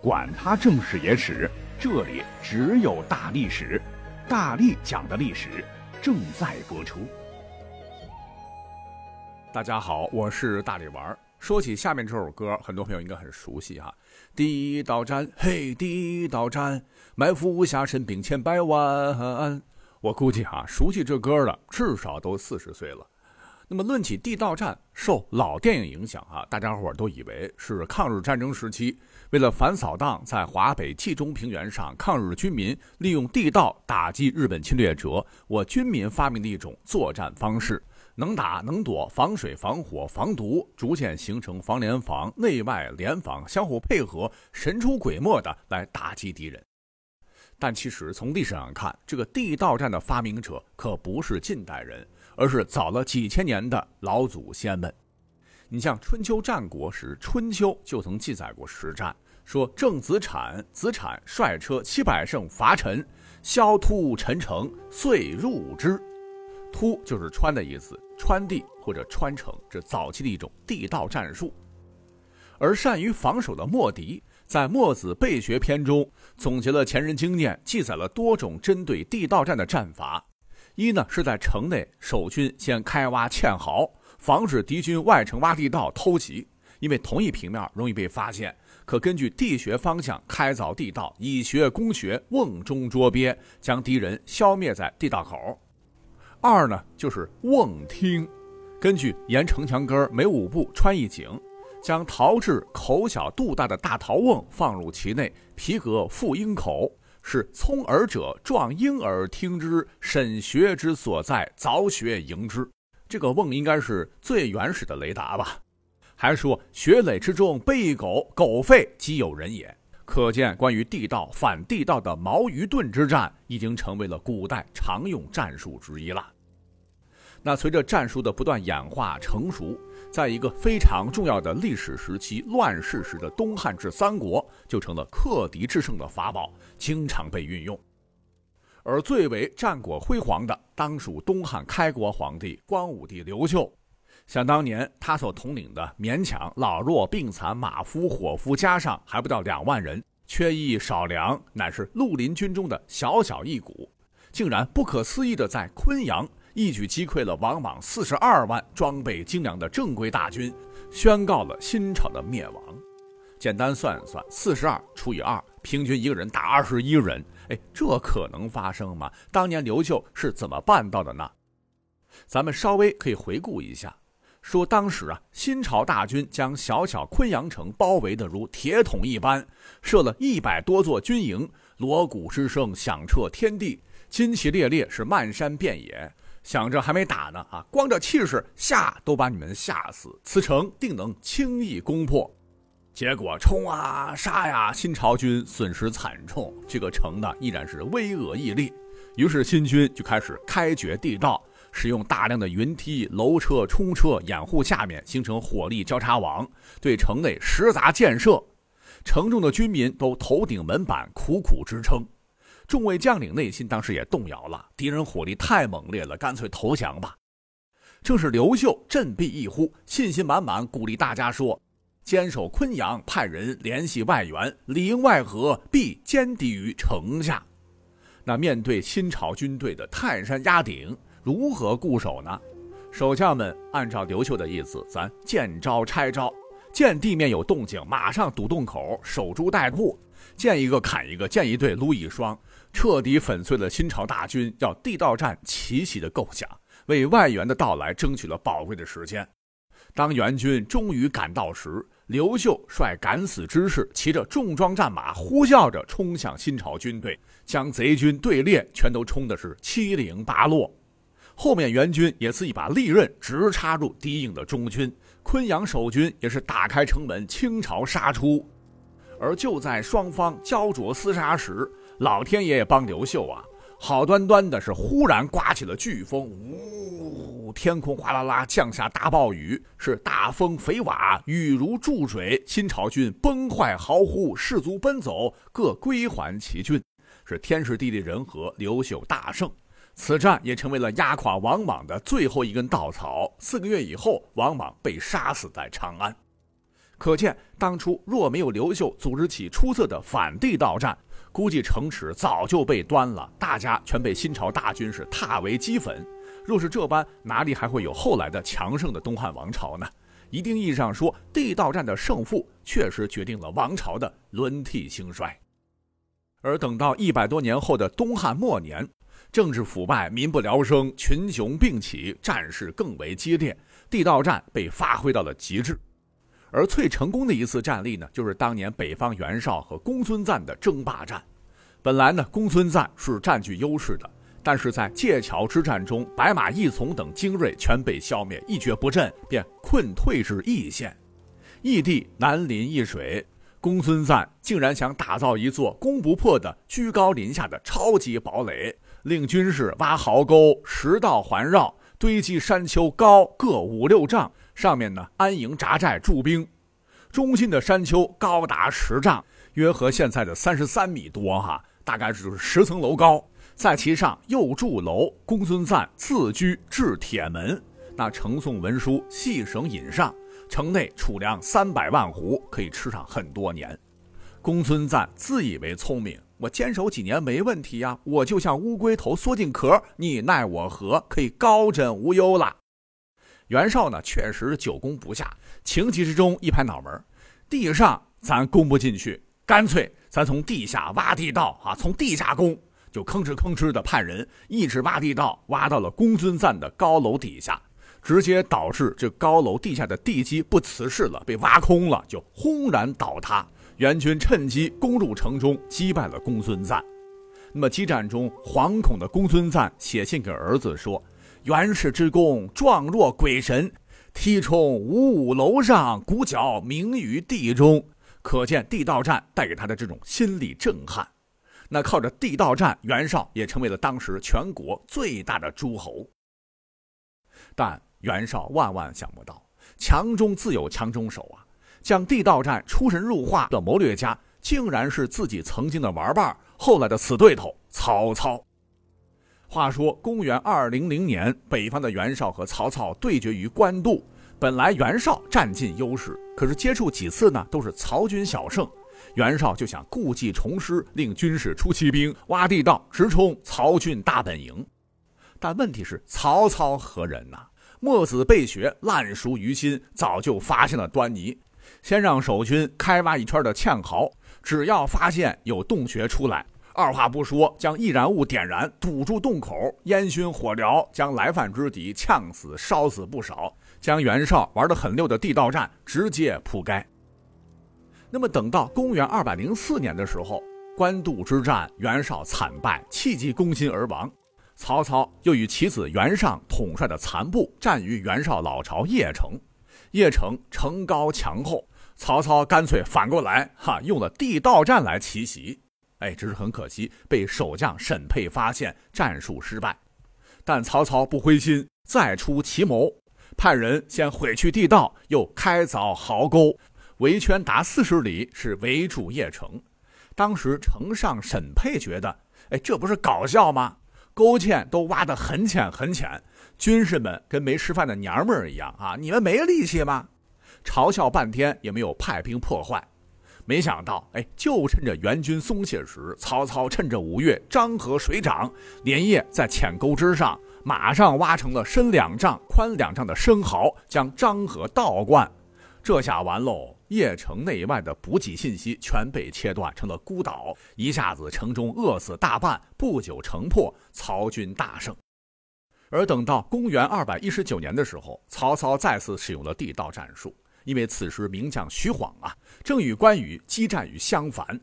管他正史野史，这里只有大历史，大力讲的历史正在播出。大家好，我是大力丸。说起下面这首歌，很多朋友应该很熟悉哈。地道战，嘿，地道战，埋伏无暇神兵千百万。我估计哈，熟悉这歌的至少都四十岁了。那么论起地道战，受老电影影响啊，大家伙都以为是抗日战争时期。为了反扫荡，在华北冀中平原上，抗日军民利用地道打击日本侵略者。我军民发明的一种作战方式，能打能躲，防水防火防毒，逐渐形成防联防、内外联防，相互配合，神出鬼没的来打击敌人。但其实从历史上看，这个地道战的发明者可不是近代人，而是早了几千年的老祖先们。你像春秋战国时，春秋就曾记载过实战，说郑子产，子产率车七百乘伐陈，萧突陈城，遂入之。突就是穿的意思，穿地或者穿城，这早期的一种地道战术。而善于防守的莫迪，在《墨子备学篇》中总结了前人经验，记载了多种针对地道战的战法。一呢，是在城内守军先开挖堑壕。防止敌军外城挖地道偷袭，因为同一平面容易被发现，可根据地穴方向开凿地道，以穴攻穴，瓮中捉鳖，将敌人消灭在地道口。二呢，就是瓮听，根据沿城墙根每五步穿一井，将陶制口小肚大的大陶瓮放入其内，皮革覆鹰口，是聪耳者壮婴耳听之，审学之所在，凿穴迎之。这个瓮应该是最原始的雷达吧？还说穴垒之中备狗，狗吠即有人也。可见，关于地道反地道的矛与盾之战，已经成为了古代常用战术之一了。那随着战术的不断演化成熟，在一个非常重要的历史时期——乱世时的东汉至三国，就成了克敌制胜的法宝，经常被运用。而最为战果辉煌的，当属东汉开国皇帝光武帝刘秀。想当年，他所统领的勉强老弱病残、马夫伙夫加上还不到两万人，缺衣少粮，乃是绿林军中的小小一股，竟然不可思议的在昆阳一举击溃了王莽四十二万装备精良的正规大军，宣告了新朝的灭亡。简单算一算，四十二除以二，平均一个人打二十一人。哎，这可能发生吗？当年刘秀是怎么办到的呢？咱们稍微可以回顾一下，说当时啊，新朝大军将小小昆阳城包围的如铁桶一般，设了一百多座军营，锣鼓之声响彻天地，旌旗猎猎是漫山遍野。想着还没打呢啊，光这气势吓都把你们吓死，此城定能轻易攻破。结果冲啊杀呀，新朝军损失惨重，这个城呢依然是巍峨屹立。于是新军就开始开掘地道，使用大量的云梯、楼车、冲车掩护下面，形成火力交叉网，对城内实砸建设。城中的军民都头顶门板，苦苦支撑。众位将领内心当时也动摇了，敌人火力太猛烈了，干脆投降吧。正是刘秀振臂一呼，信心满满，鼓励大家说。坚守昆阳，派人联系外援，里应外合，必歼敌于城下。那面对新朝军队的泰山压顶，如何固守呢？守将们按照刘秀的意思，咱见招拆招，见地面有动静，马上堵洞口，守株待兔，见一个砍一个，见一对撸一双，彻底粉碎了新朝大军要地道战奇袭的构想，为外援的到来争取了宝贵的时间。当援军终于赶到时，刘秀率敢死之士，骑着重装战马，呼啸着冲向新朝军队，将贼军队列全都冲的是七零八落。后面援军也是一把利刃直插入敌营的中军，昆阳守军也是打开城门倾巢杀出。而就在双方焦灼厮杀时，老天爷也帮刘秀啊！好端端的是，忽然刮起了飓风，呜，天空哗啦啦降下大暴雨，是大风飞瓦，雨如注水。新朝军崩坏嚎呼，士卒奔走，各归还其军，是天时地利人和，刘秀大胜。此战也成为了压垮王莽的最后一根稻草。四个月以后，王莽被杀死在长安。可见当初若没有刘秀组织起出色的反地道战，估计城池早就被端了，大家全被新朝大军是踏为齑粉。若是这般，哪里还会有后来的强盛的东汉王朝呢？一定意义上说，地道战的胜负确实决定了王朝的轮替兴衰。而等到一百多年后的东汉末年，政治腐败，民不聊生，群雄并起，战事更为激烈，地道战被发挥到了极致。而最成功的一次战例呢，就是当年北方袁绍和公孙瓒的争霸战。本来呢，公孙瓒是占据优势的，但是在界桥之战中，白马义从等精锐全被消灭，一蹶不振，便困退至易县。义地南临易水，公孙瓒竟然想打造一座攻不破的居高临下的超级堡垒，令军士挖壕沟，十道环绕，堆积山丘高各五六丈。上面呢安营扎寨驻兵，中心的山丘高达十丈，约合现在的三十三米多哈，大概就是十层楼高。在其上又筑楼，公孙瓒自居置铁门，那呈送文书细绳引上，城内储粮三百万斛，可以吃上很多年。公孙瓒自以为聪明，我坚守几年没问题呀，我就像乌龟头缩进壳，你奈我何？可以高枕无忧了。袁绍呢，确实久攻不下，情急之中一拍脑门地上咱攻不进去，干脆咱从地下挖地道啊，从地下攻，就吭哧吭哧的派人一直挖地道，挖到了公孙瓒的高楼底下，直接导致这高楼地下的地基不瓷实了，被挖空了，就轰然倒塌。袁军趁机攻入城中，击败了公孙瓒。那么激战中，惶恐的公孙瓒写信给儿子说。袁氏之功状若鬼神，梯冲五五楼上，鼓角鸣于地中。可见地道战带给他的这种心理震撼。那靠着地道战，袁绍也成为了当时全国最大的诸侯。但袁绍万万想不到，强中自有强中手啊！将地道战出神入化的谋略家，竟然是自己曾经的玩伴，后来的死对头曹操。话说，公元二零零年，北方的袁绍和曹操对决于官渡。本来袁绍占尽优势，可是接触几次呢，都是曹军小胜。袁绍就想故技重施，令军士出奇兵，挖地道，直冲曹军大本营。但问题是，曹操何人呢？墨子备学，烂熟于心，早就发现了端倪。先让守军开挖一圈的堑壕，只要发现有洞穴出来。二话不说，将易燃物点燃，堵住洞口，烟熏火燎，将来犯之敌呛死、烧死不少，将袁绍玩得很溜的地道战直接扑街。那么，等到公元二百零四年的时候，官渡之战，袁绍惨败，气急攻心而亡。曹操又与其子袁尚统帅的残部战于袁绍老巢邺城，邺城城高墙厚，曹操干脆反过来，哈，用了地道战来奇袭。哎，只是很可惜，被守将沈佩发现，战术失败。但曹操不灰心，再出奇谋，派人先毁去地道，又开凿壕沟，围圈达四十里，是围住邺城。当时城上沈佩觉得，哎，这不是搞笑吗？沟堑都挖得很浅很浅，军士们跟没吃饭的娘们儿一样啊！你们没力气吗？嘲笑半天也没有派兵破坏。没想到，哎，就趁着援军松懈时，曹操趁着五月漳河水涨，连夜在浅沟之上马上挖成了深两丈、宽两丈的深壕，将漳河倒灌。这下完喽！邺城内外的补给信息全被切断，成了孤岛。一下子城中饿死大半，不久城破，曹军大胜。而等到公元二百一十九年的时候，曹操再次使用了地道战术。因为此时名将徐晃啊，正与关羽激战于襄樊，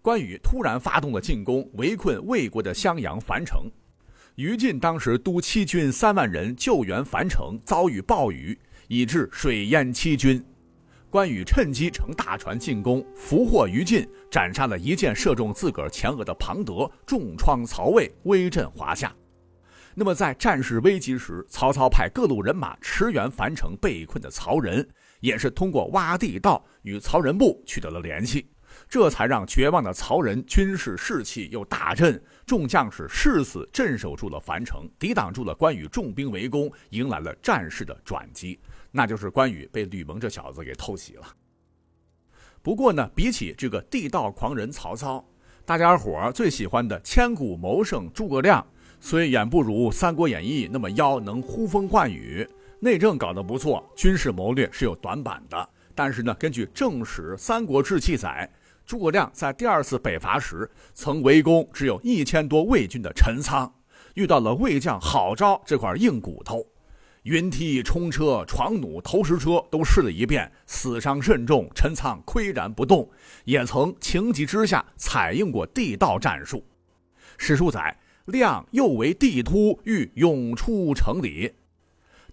关羽突然发动了进攻，围困魏国的襄阳樊城。于禁当时督七军三万人救援樊城，遭遇暴雨，以致水淹七军。关羽趁机乘大船进攻，俘获于禁，斩杀了一箭射中自个儿前额的庞德，重创曹魏，威震华夏。那么在战事危急时，曹操派各路人马驰援樊城被困的曹仁。也是通过挖地道与曹仁部取得了联系，这才让绝望的曹仁军事士气又大振，众将士誓死镇守住了樊城，抵挡住了关羽重兵围攻，迎来了战事的转机，那就是关羽被吕蒙这小子给偷袭了。不过呢，比起这个地道狂人曹操，大家伙最喜欢的千古谋圣诸葛亮，虽远不如《三国演义》那么妖能呼风唤雨，内政搞得不错，军事谋略是有短板的。但是呢，根据正史《三国志》记载，诸葛亮在第二次北伐时，曾围攻只有一千多魏军的陈仓，遇到了魏将郝昭这块硬骨头。云梯、冲车、床弩、投石车都试了一遍，死伤甚重，陈仓岿然不动。也曾情急之下采用过地道战术。史书载，亮又为地突，欲涌出城里，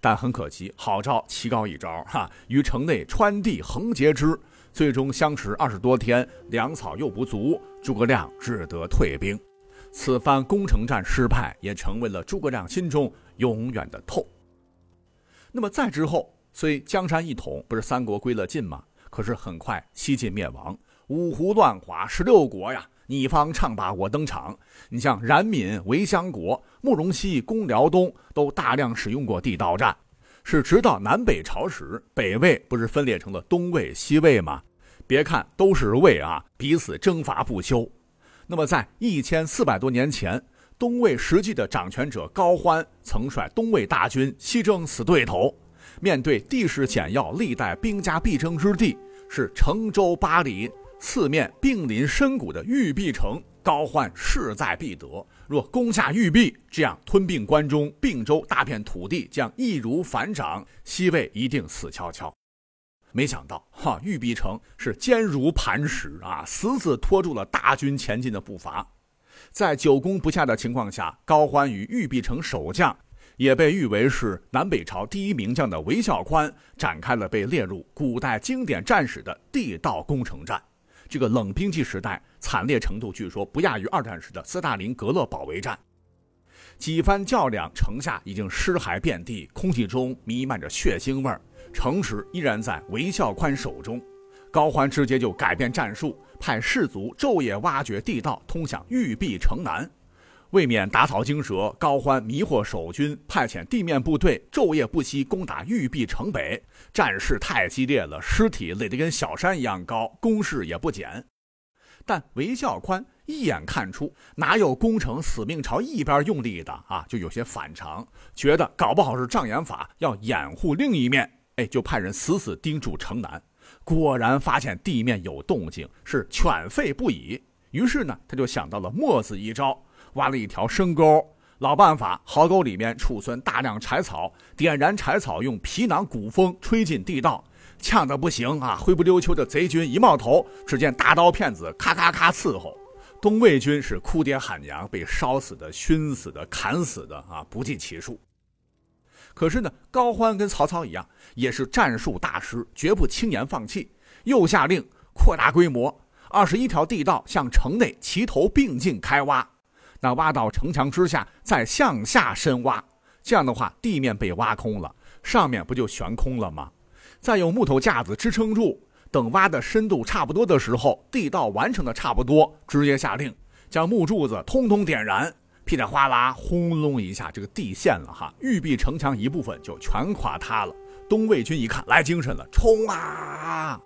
但很可惜，郝昭棋高一招，哈，于城内穿地横截之，最终相持二十多天，粮草又不足，诸葛亮只得退兵。此番攻城战失败，也成为了诸葛亮心中永远的痛。那么再之后，虽江山一统，不是三国归了晋吗？可是很快西晋灭亡，五胡乱华，十六国呀，你方唱罢我登场。你像冉闵围襄国，慕容熙攻辽东，都大量使用过地道战。是直到南北朝时，北魏不是分裂成了东魏、西魏吗？别看都是魏啊，彼此征伐不休。那么在一千四百多年前。东魏实际的掌权者高欢曾率东魏大军西征死对头，面对地势险要、历代兵家必争之地，是城周八里、四面并临深谷的玉璧城，高欢势在必得。若攻下玉璧，这样吞并关中、并州大片土地，将易如反掌，西魏一定死翘翘。没想到，哈，玉璧城是坚如磐石啊，死死拖住了大军前进的步伐。在久攻不下的情况下，高欢与玉璧城守将，也被誉为是南北朝第一名将的韦孝宽，展开了被列入古代经典战史的地道攻城战。这个冷兵器时代惨烈程度，据说不亚于二战时的斯大林格勒保卫战。几番较量，城下已经尸骸遍地，空气中弥漫着血腥味儿，城池依然在韦孝宽手中。高欢直接就改变战术，派士卒昼夜挖掘地道通向玉璧城南。为免打草惊蛇，高欢迷惑守军，派遣地面部队昼夜不息攻打玉璧城北。战事太激烈了，尸体垒得跟小山一样高，攻势也不减。但韦孝宽一眼看出哪有攻城死命朝一边用力的啊，就有些反常，觉得搞不好是障眼法，要掩护另一面。哎，就派人死死盯住城南。果然发现地面有动静，是犬吠不已。于是呢，他就想到了墨子一招，挖了一条深沟。老办法，壕沟里面储存大量柴草，点燃柴草，用皮囊鼓风吹进地道，呛得不行啊！灰不溜秋的贼军一冒头，只见大刀片子咔咔咔伺候，东魏军是哭爹喊娘，被烧死的、熏死的、砍死的啊，不计其数。可是呢，高欢跟曹操一样，也是战术大师，绝不轻言放弃。又下令扩大规模，二十一条地道向城内齐头并进开挖。那挖到城墙之下，再向下深挖。这样的话，地面被挖空了，上面不就悬空了吗？再用木头架子支撑住。等挖的深度差不多的时候，地道完成的差不多，直接下令将木柱子通通点燃。噼里哗啦，轰隆一下，这个地陷了哈，玉璧城墙一部分就全垮塌了。东魏军一看来精神了，冲啊！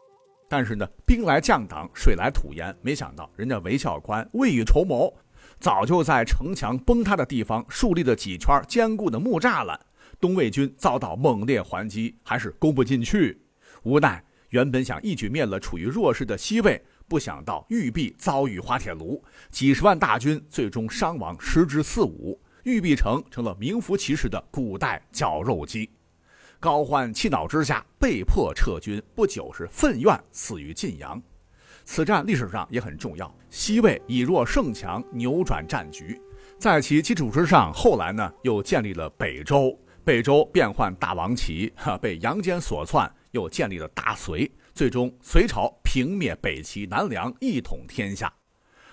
但是呢，兵来将挡，水来土掩，没想到人家韦孝宽未雨绸缪，早就在城墙崩塌的地方树立了几圈坚固的木栅栏。东魏军遭到猛烈还击，还是攻不进去。无奈，原本想一举灭了处于弱势的西魏。不想到玉璧遭遇滑铁卢，几十万大军最终伤亡十之四五，玉璧城成了名副其实的古代绞肉机。高欢气恼之下被迫撤军，不久是愤怨死于晋阳。此战历史上也很重要，西魏以弱胜强，扭转战局。在其基础之上，后来呢又建立了北周，北周变换大王旗，哈被杨坚所篡，又建立了大隋。最终，隋朝平灭北齐、南梁，一统天下。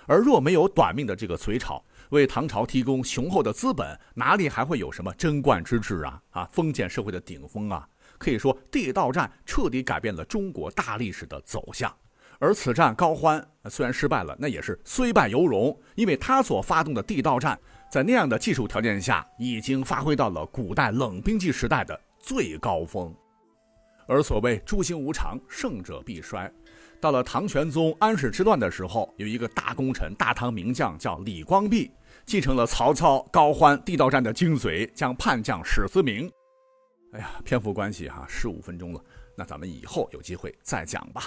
而若没有短命的这个隋朝，为唐朝提供雄厚的资本，哪里还会有什么贞观之治啊？啊，封建社会的顶峰啊！可以说，地道战彻底改变了中国大历史的走向。而此战，高欢虽然失败了，那也是虽败犹荣，因为他所发动的地道战，在那样的技术条件下，已经发挥到了古代冷兵器时代的最高峰。而所谓诸行无常，胜者必衰。到了唐玄宗安史之乱的时候，有一个大功臣，大唐名将叫李光弼，继承了曹操、高欢地道战的精髓，将叛将史思明。哎呀，篇幅关系哈，十五分钟了，那咱们以后有机会再讲吧。